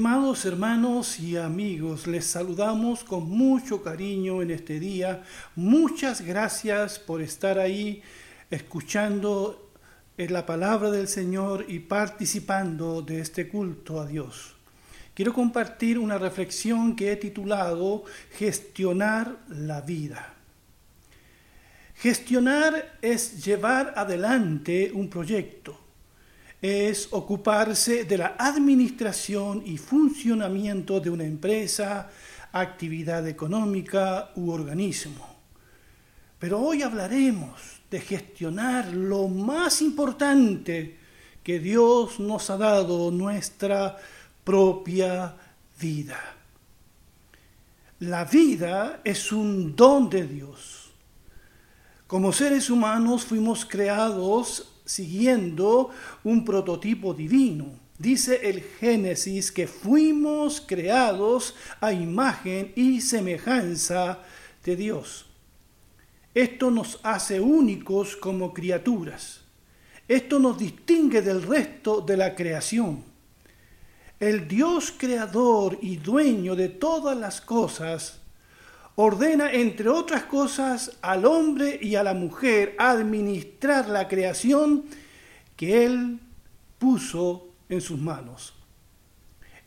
Estimados hermanos y amigos, les saludamos con mucho cariño en este día. Muchas gracias por estar ahí escuchando la palabra del Señor y participando de este culto a Dios. Quiero compartir una reflexión que he titulado Gestionar la vida. Gestionar es llevar adelante un proyecto es ocuparse de la administración y funcionamiento de una empresa, actividad económica u organismo. Pero hoy hablaremos de gestionar lo más importante que Dios nos ha dado, nuestra propia vida. La vida es un don de Dios. Como seres humanos fuimos creados siguiendo un prototipo divino. Dice el Génesis que fuimos creados a imagen y semejanza de Dios. Esto nos hace únicos como criaturas. Esto nos distingue del resto de la creación. El Dios creador y dueño de todas las cosas ordena, entre otras cosas, al hombre y a la mujer administrar la creación que Él puso en sus manos.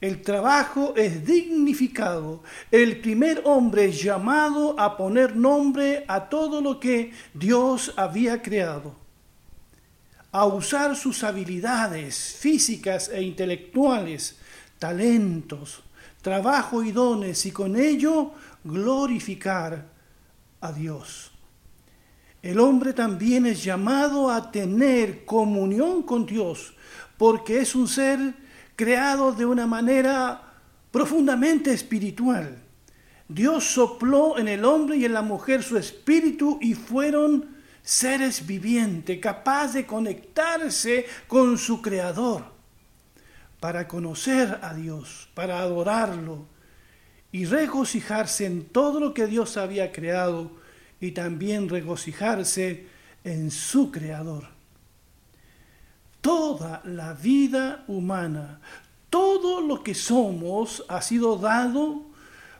El trabajo es dignificado. El primer hombre llamado a poner nombre a todo lo que Dios había creado, a usar sus habilidades físicas e intelectuales, talentos, trabajo y dones, y con ello glorificar a Dios. El hombre también es llamado a tener comunión con Dios, porque es un ser creado de una manera profundamente espiritual. Dios sopló en el hombre y en la mujer su espíritu y fueron seres vivientes, capaces de conectarse con su Creador, para conocer a Dios, para adorarlo, y regocijarse en todo lo que Dios había creado y también regocijarse en su Creador. Toda la vida humana, todo lo que somos ha sido dado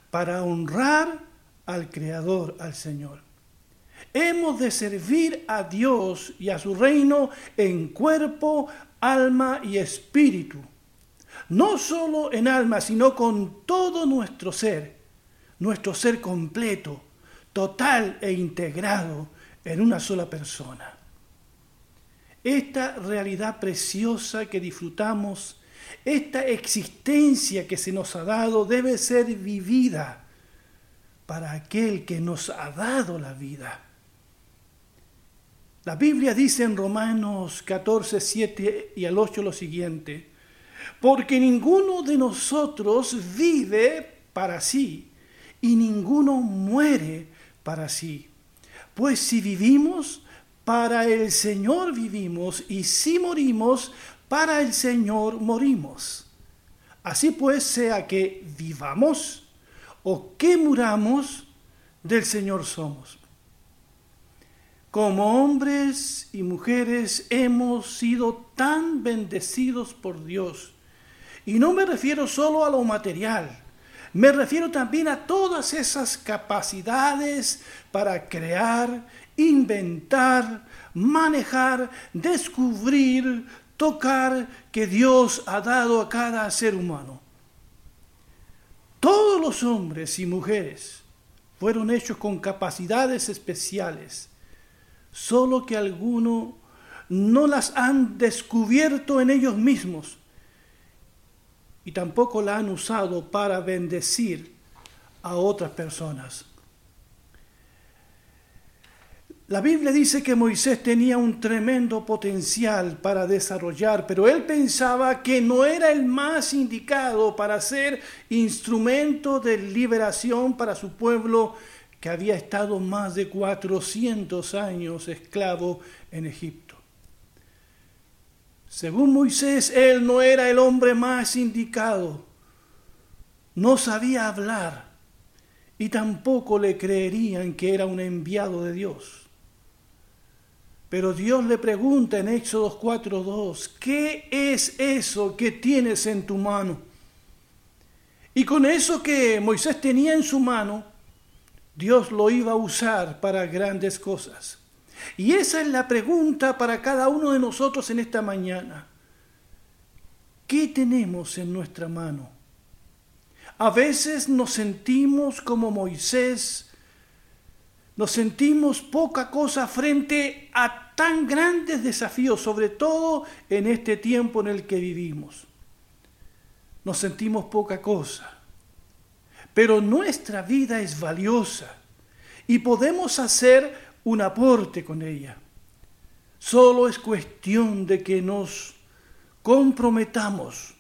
para honrar al Creador, al Señor. Hemos de servir a Dios y a su reino en cuerpo, alma y espíritu no solo en alma, sino con todo nuestro ser, nuestro ser completo, total e integrado en una sola persona. Esta realidad preciosa que disfrutamos, esta existencia que se nos ha dado debe ser vivida para aquel que nos ha dado la vida. La Biblia dice en Romanos 14, 7 y al 8 lo siguiente, porque ninguno de nosotros vive para sí y ninguno muere para sí. Pues si vivimos, para el Señor vivimos y si morimos, para el Señor morimos. Así pues, sea que vivamos o que muramos, del Señor somos. Como hombres y mujeres hemos sido tan bendecidos por Dios y no me refiero solo a lo material, me refiero también a todas esas capacidades para crear, inventar, manejar, descubrir, tocar que Dios ha dado a cada ser humano. Todos los hombres y mujeres fueron hechos con capacidades especiales, solo que algunos no las han descubierto en ellos mismos y tampoco la han usado para bendecir a otras personas. La Biblia dice que Moisés tenía un tremendo potencial para desarrollar, pero él pensaba que no era el más indicado para ser instrumento de liberación para su pueblo que había estado más de 400 años esclavo en Egipto. Según Moisés, él no era el hombre más indicado. No sabía hablar y tampoco le creerían que era un enviado de Dios. Pero Dios le pregunta en Éxodo 4:2, ¿qué es eso que tienes en tu mano? Y con eso que Moisés tenía en su mano, Dios lo iba a usar para grandes cosas. Y esa es la pregunta para cada uno de nosotros en esta mañana. ¿Qué tenemos en nuestra mano? A veces nos sentimos como Moisés, nos sentimos poca cosa frente a tan grandes desafíos, sobre todo en este tiempo en el que vivimos. Nos sentimos poca cosa, pero nuestra vida es valiosa y podemos hacer un aporte con ella. Solo es cuestión de que nos comprometamos,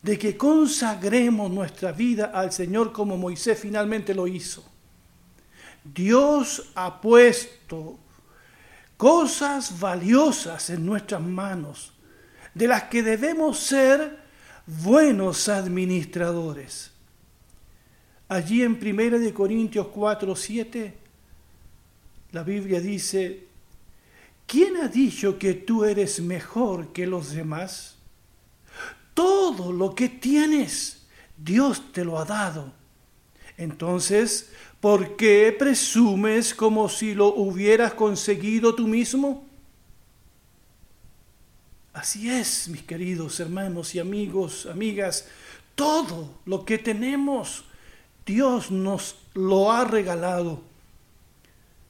de que consagremos nuestra vida al Señor como Moisés finalmente lo hizo. Dios ha puesto cosas valiosas en nuestras manos, de las que debemos ser buenos administradores. Allí en 1 Corintios 4, 7, la Biblia dice, ¿quién ha dicho que tú eres mejor que los demás? Todo lo que tienes, Dios te lo ha dado. Entonces, ¿por qué presumes como si lo hubieras conseguido tú mismo? Así es, mis queridos hermanos y amigos, amigas, todo lo que tenemos, Dios nos lo ha regalado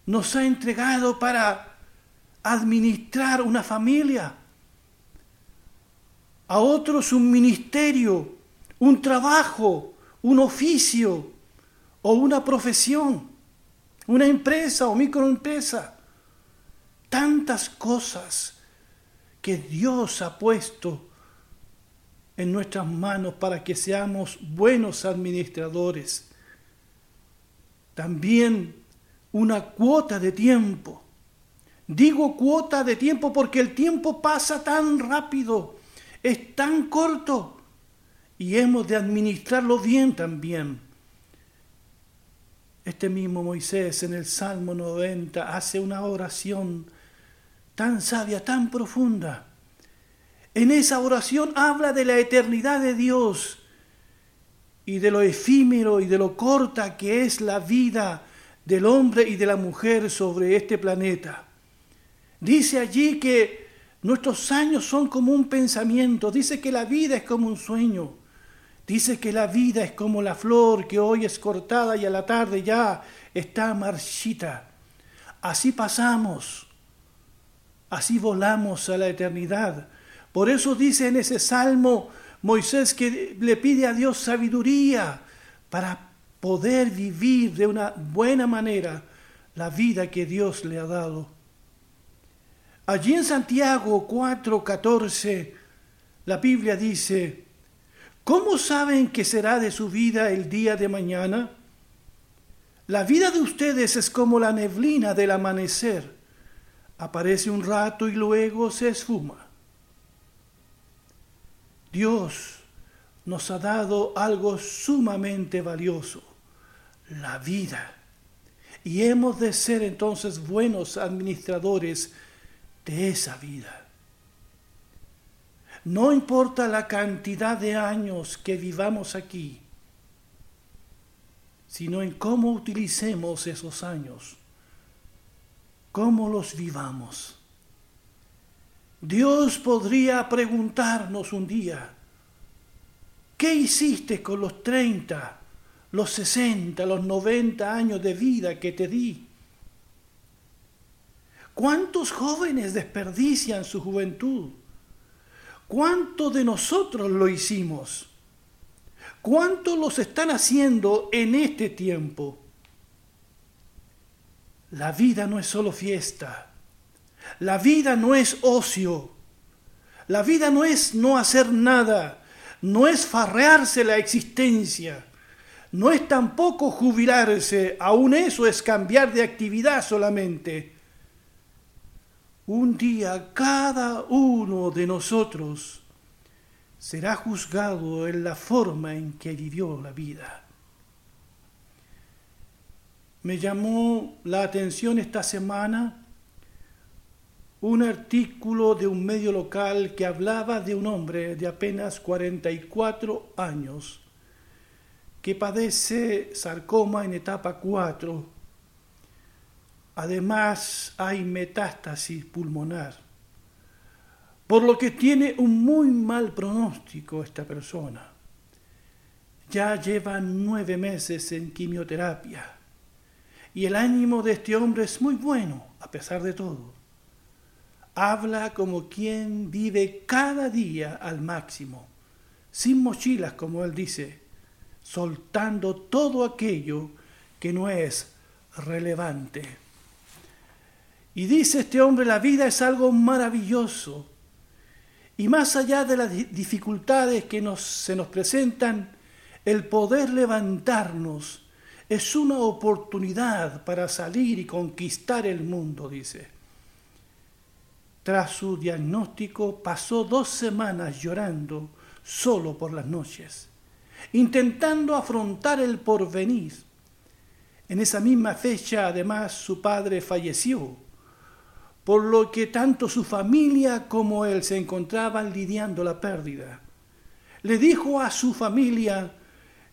nos ha entregado para administrar una familia, a otros un ministerio, un trabajo, un oficio o una profesión, una empresa o microempresa. Tantas cosas que Dios ha puesto en nuestras manos para que seamos buenos administradores. También una cuota de tiempo. Digo cuota de tiempo porque el tiempo pasa tan rápido, es tan corto y hemos de administrarlo bien también. Este mismo Moisés en el Salmo 90 hace una oración tan sabia, tan profunda. En esa oración habla de la eternidad de Dios y de lo efímero y de lo corta que es la vida del hombre y de la mujer sobre este planeta. Dice allí que nuestros años son como un pensamiento, dice que la vida es como un sueño, dice que la vida es como la flor que hoy es cortada y a la tarde ya está marchita. Así pasamos, así volamos a la eternidad. Por eso dice en ese salmo Moisés que le pide a Dios sabiduría para poder vivir de una buena manera la vida que Dios le ha dado. Allí en Santiago 4:14 la Biblia dice, ¿cómo saben que será de su vida el día de mañana? La vida de ustedes es como la neblina del amanecer. Aparece un rato y luego se esfuma. Dios nos ha dado algo sumamente valioso la vida. Y hemos de ser entonces buenos administradores de esa vida. No importa la cantidad de años que vivamos aquí, sino en cómo utilicemos esos años, cómo los vivamos. Dios podría preguntarnos un día, ¿qué hiciste con los 30, los 60, los 90 años de vida que te di. ¿Cuántos jóvenes desperdician su juventud? ¿Cuántos de nosotros lo hicimos? ¿Cuántos los están haciendo en este tiempo? La vida no es solo fiesta. La vida no es ocio. La vida no es no hacer nada. No es farrearse la existencia no es tampoco jubilarse, aún eso es cambiar de actividad solamente. Un día cada uno de nosotros será juzgado en la forma en que vivió la vida. Me llamó la atención esta semana un artículo de un medio local que hablaba de un hombre de apenas 44 años que padece sarcoma en etapa 4. Además hay metástasis pulmonar, por lo que tiene un muy mal pronóstico esta persona. Ya lleva nueve meses en quimioterapia y el ánimo de este hombre es muy bueno a pesar de todo. Habla como quien vive cada día al máximo, sin mochilas, como él dice, soltando todo aquello que no es relevante. Y dice este hombre, la vida es algo maravilloso. Y más allá de las dificultades que nos, se nos presentan, el poder levantarnos es una oportunidad para salir y conquistar el mundo, dice. Tras su diagnóstico pasó dos semanas llorando solo por las noches intentando afrontar el porvenir. En esa misma fecha, además, su padre falleció, por lo que tanto su familia como él se encontraban lidiando la pérdida. Le dijo a su familia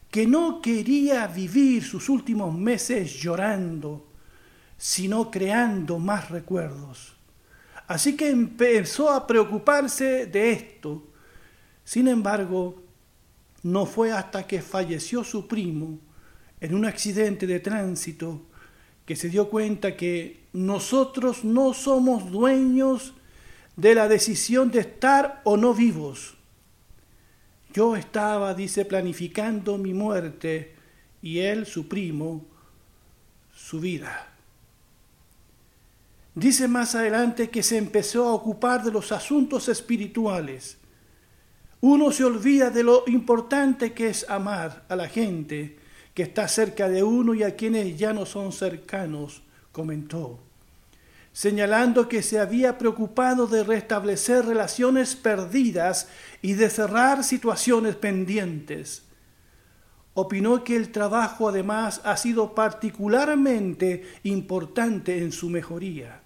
que no quería vivir sus últimos meses llorando, sino creando más recuerdos. Así que empezó a preocuparse de esto. Sin embargo, no fue hasta que falleció su primo en un accidente de tránsito que se dio cuenta que nosotros no somos dueños de la decisión de estar o no vivos. Yo estaba, dice, planificando mi muerte y él, su primo, su vida. Dice más adelante que se empezó a ocupar de los asuntos espirituales uno se olvida de lo importante que es amar a la gente que está cerca de uno y a quienes ya no son cercanos, comentó, señalando que se había preocupado de restablecer relaciones perdidas y de cerrar situaciones pendientes. Opinó que el trabajo además ha sido particularmente importante en su mejoría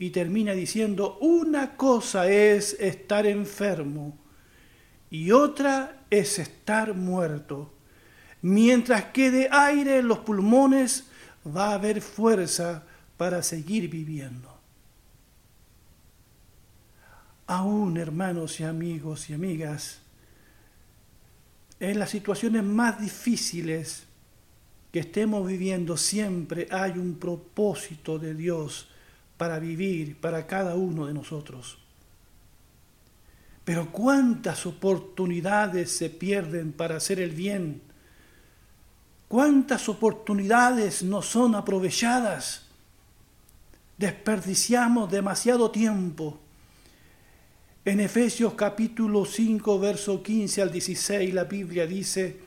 y termina diciendo, una cosa es estar enfermo y otra es estar muerto. Mientras quede aire en los pulmones, va a haber fuerza para seguir viviendo. Aún, hermanos y amigos y amigas, en las situaciones más difíciles que estemos viviendo, siempre hay un propósito de Dios para vivir para cada uno de nosotros. Pero cuántas oportunidades se pierden para hacer el bien. Cuántas oportunidades no son aprovechadas. Desperdiciamos demasiado tiempo. En Efesios capítulo 5, verso 15 al 16, la Biblia dice,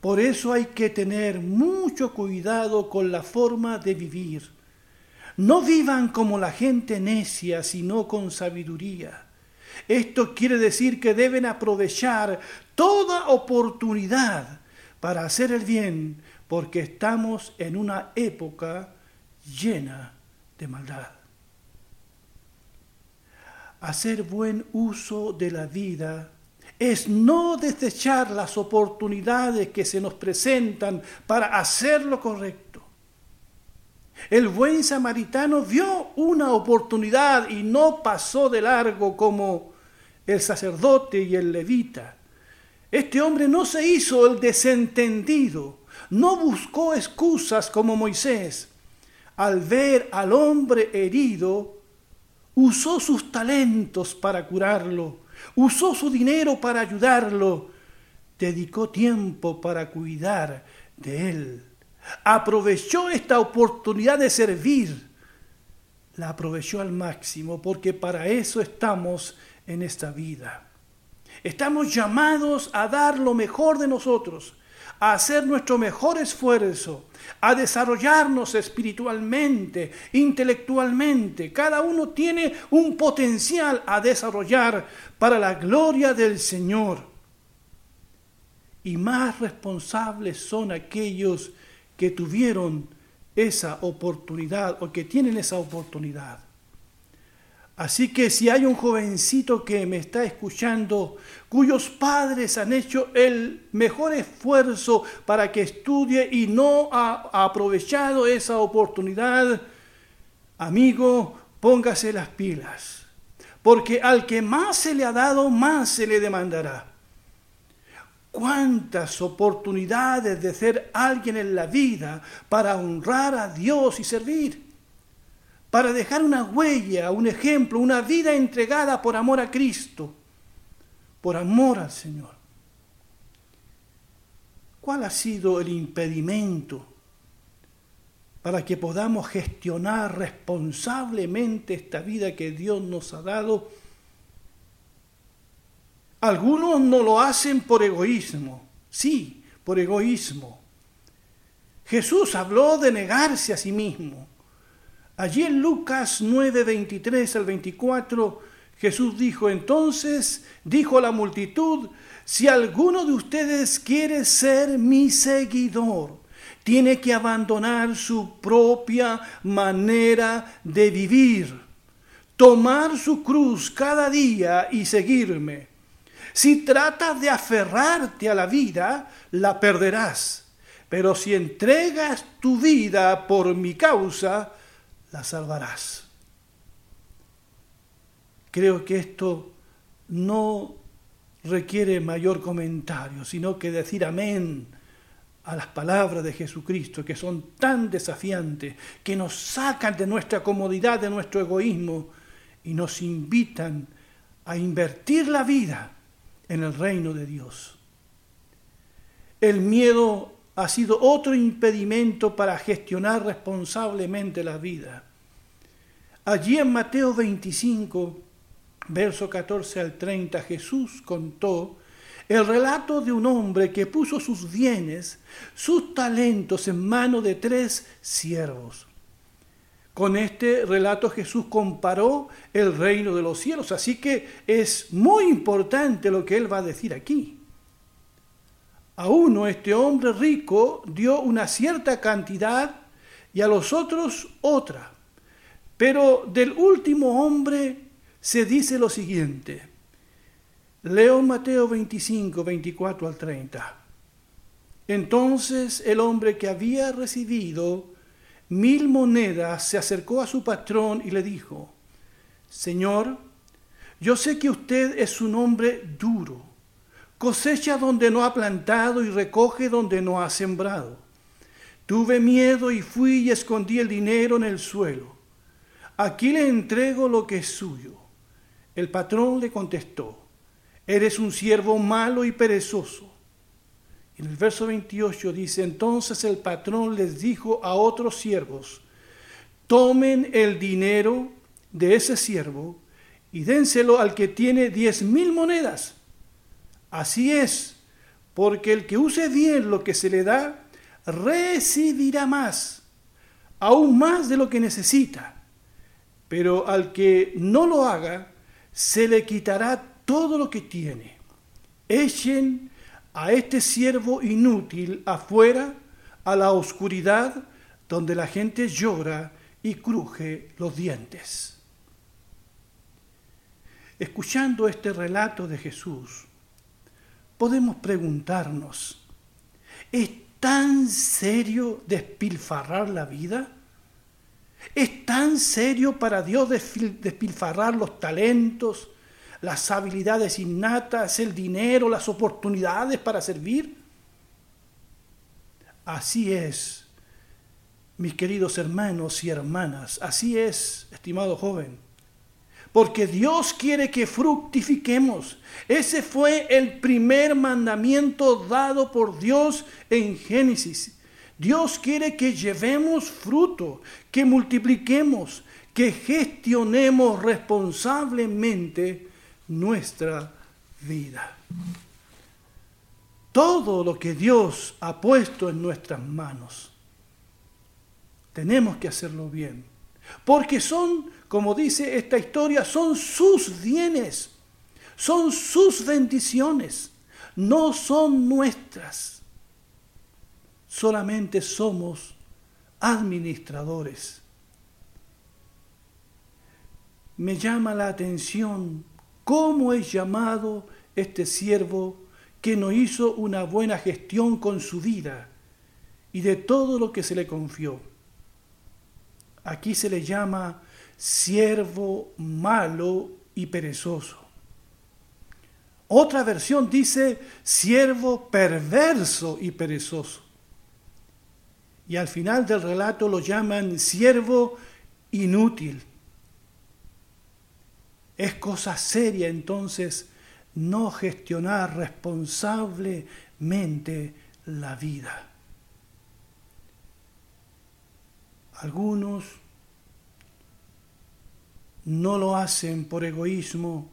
por eso hay que tener mucho cuidado con la forma de vivir no vivan como la gente necia, sino con sabiduría. Esto quiere decir que deben aprovechar toda oportunidad para hacer el bien, porque estamos en una época llena de maldad. Hacer buen uso de la vida es no desechar las oportunidades que se nos presentan para hacer lo correcto el buen samaritano vio una oportunidad y no pasó de largo como el sacerdote y el levita. Este hombre no se hizo el desentendido, no buscó excusas como Moisés. Al ver al hombre herido, usó sus talentos para curarlo, usó su dinero para ayudarlo, dedicó tiempo para cuidar de él aprovechó esta oportunidad de servir, la aprovechó al máximo, porque para eso estamos en esta vida. Estamos llamados a dar lo mejor de nosotros, a hacer nuestro mejor esfuerzo, a desarrollarnos espiritualmente, intelectualmente. Cada uno tiene un potencial a desarrollar para la gloria del Señor. Y más responsables son aquellos que tuvieron esa oportunidad o que tienen esa oportunidad. Así que si hay un jovencito que me está escuchando, cuyos padres han hecho el mejor esfuerzo para que estudie y no ha aprovechado esa oportunidad, amigo, póngase las pilas, porque al que más se le ha dado, más se le demandará. ¿Cuántas oportunidades de ser alguien en la vida para honrar a Dios y servir? para dejar una huella, un ejemplo, una vida entregada por amor a Cristo, por amor al Señor. ¿Cuál ha sido el impedimento para que podamos gestionar responsablemente esta vida que Dios nos ha dado? Algunos no lo hacen por egoísmo, sí, por egoísmo. Jesús habló de negarse a sí mismo. Allí en Lucas 9, 23 al 24, Jesús dijo, entonces dijo a la multitud, si alguno de ustedes quiere ser mi seguidor, tiene que abandonar su propia manera de vivir, tomar su cruz cada día y seguirme. Si tratas de aferrarte a la vida, la perderás. Pero si entregas tu vida por mi causa, la salvarás. Creo que esto no requiere mayor comentario, sino que decir amén a las palabras de Jesucristo, que son tan desafiantes, que nos sacan de nuestra comodidad, de nuestro egoísmo, y nos invitan a invertir la vida en el reino de Dios. El miedo ha sido otro impedimento para gestionar responsablemente la vida. Allí en Mateo 25, verso 14 al 30, Jesús contó el relato de un hombre que puso sus bienes, sus talentos en manos de tres siervos. Con este relato Jesús comparó el reino de los cielos, así que es muy importante lo que él va a decir aquí. A uno este hombre rico dio una cierta cantidad y a los otros otra. Pero del último hombre se dice lo siguiente. Leo Mateo 25, 24 al 30. Entonces el hombre que había recibido mil monedas se acercó a su patrón y le dijo, Señor, yo sé que usted es un hombre duro cosecha donde no ha plantado y recoge donde no ha sembrado. Tuve miedo y fui y escondí el dinero en el suelo. Aquí le entrego lo que es suyo. El patrón le contestó, eres un siervo malo y perezoso. En el verso 28 dice, entonces el patrón les dijo a otros siervos, tomen el dinero de ese siervo y dénselo al que tiene diez mil monedas Así es, porque el que use bien lo que se le da, recibirá más, aún más de lo que necesita. Pero al que no lo haga, se le quitará todo lo que tiene. Echen a este siervo inútil afuera, a la oscuridad, donde la gente llora y cruje los dientes. Escuchando este relato de Jesús, podemos preguntarnos, ¿es tan serio despilfarrar la vida? ¿Es tan serio para Dios despilfarrar los talentos, las habilidades innatas, el dinero, las oportunidades para servir? Así es, mis queridos hermanos y hermanas, así es, estimado joven porque Dios quiere que fructifiquemos. Ese fue el primer mandamiento dado por Dios en Génesis. Dios quiere que llevemos fruto, que multipliquemos, que gestionemos responsablemente nuestra vida. Todo lo que Dios ha puesto en nuestras manos, tenemos que hacerlo bien, porque son como dice esta historia, son sus bienes, son sus bendiciones, no son nuestras. Solamente somos administradores. me llama la atención cómo es llamado este siervo que no hizo una buena gestión con su vida y de todo lo que se le confió. Aquí se le llama siervo malo y perezoso. Otra versión dice siervo perverso y perezoso. Y al final del relato lo llaman siervo inútil. Es cosa seria entonces no gestionar responsablemente la vida. Algunos no lo hacen por egoísmo,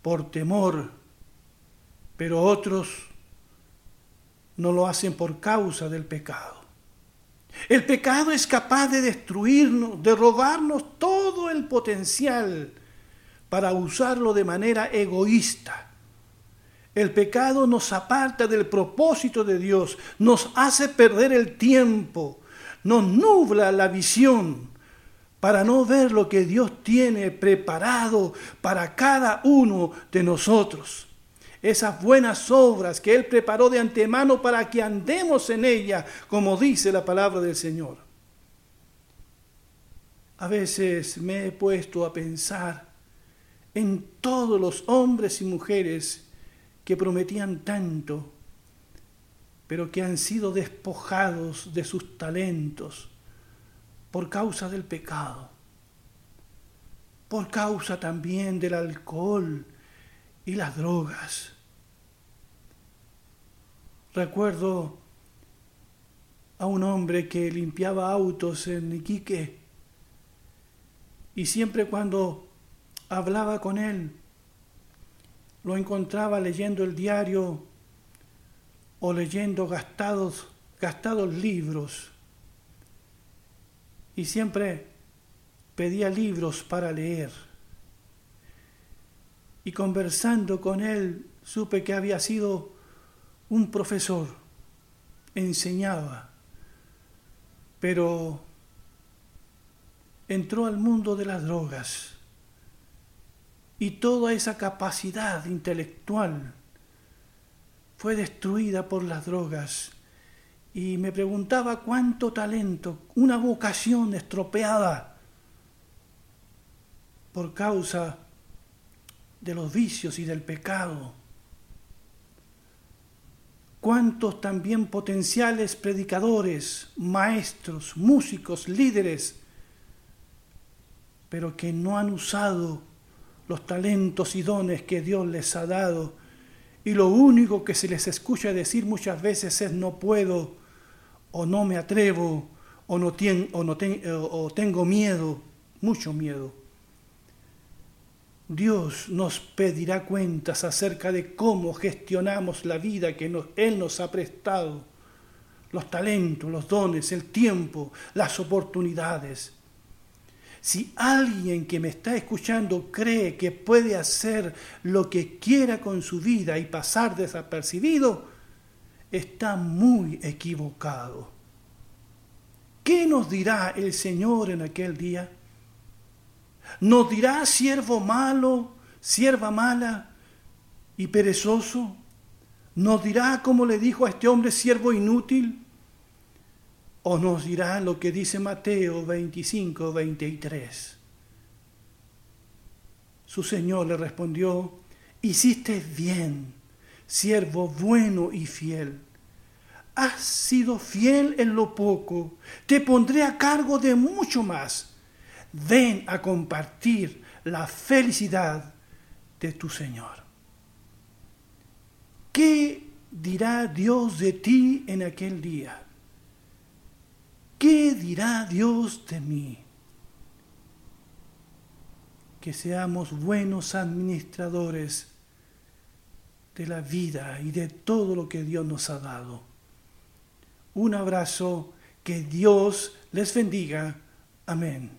por temor, pero otros no lo hacen por causa del pecado. El pecado es capaz de destruirnos, de robarnos todo el potencial para usarlo de manera egoísta. El pecado nos aparta del propósito de Dios, nos hace perder el tiempo, nos nubla la visión para no ver lo que Dios tiene preparado para cada uno de nosotros. Esas buenas obras que Él preparó de antemano para que andemos en ella, como dice la palabra del Señor. A veces me he puesto a pensar en todos los hombres y mujeres que prometían tanto, pero que han sido despojados de sus talentos por causa del pecado, por causa también del alcohol y las drogas. Recuerdo a un hombre que limpiaba autos en Iquique y siempre cuando hablaba con él, lo encontraba leyendo el diario o leyendo gastados, gastados libros. Y siempre pedía libros para leer. Y conversando con él supe que había sido un profesor, enseñaba, pero entró al mundo de las drogas y toda esa capacidad intelectual fue destruida por las drogas. Y me preguntaba cuánto talento, una vocación estropeada por causa de los vicios y del pecado. Cuántos también potenciales predicadores, maestros, músicos, líderes, pero que no han usado los talentos y dones que Dios les ha dado. Y lo único que se les escucha decir muchas veces es no puedo, o no me atrevo, o, no, o, no o tengo miedo, mucho miedo. Dios nos pedirá cuentas acerca de cómo gestionamos la vida que Él nos ha prestado, los talentos, los dones, el tiempo, las oportunidades. Si alguien que me está escuchando cree que puede hacer lo que quiera con su vida y pasar desapercibido, está muy equivocado. ¿Qué nos dirá el Señor en aquel día? ¿Nos dirá siervo malo, sierva mala y perezoso? ¿Nos dirá como le dijo a este hombre siervo inútil? ¿O nos dirá lo que dice Mateo 25, 23? Su Señor le respondió, hiciste bien, siervo bueno y fiel. Has sido fiel en lo poco, te pondré a cargo de mucho más. Ven a compartir la felicidad de tu Señor. ¿Qué dirá Dios de ti en aquel día? ¿Qué dirá Dios de mí? Que seamos buenos administradores de la vida y de todo lo que Dios nos ha dado. Un abrazo, que Dios les bendiga. Amén.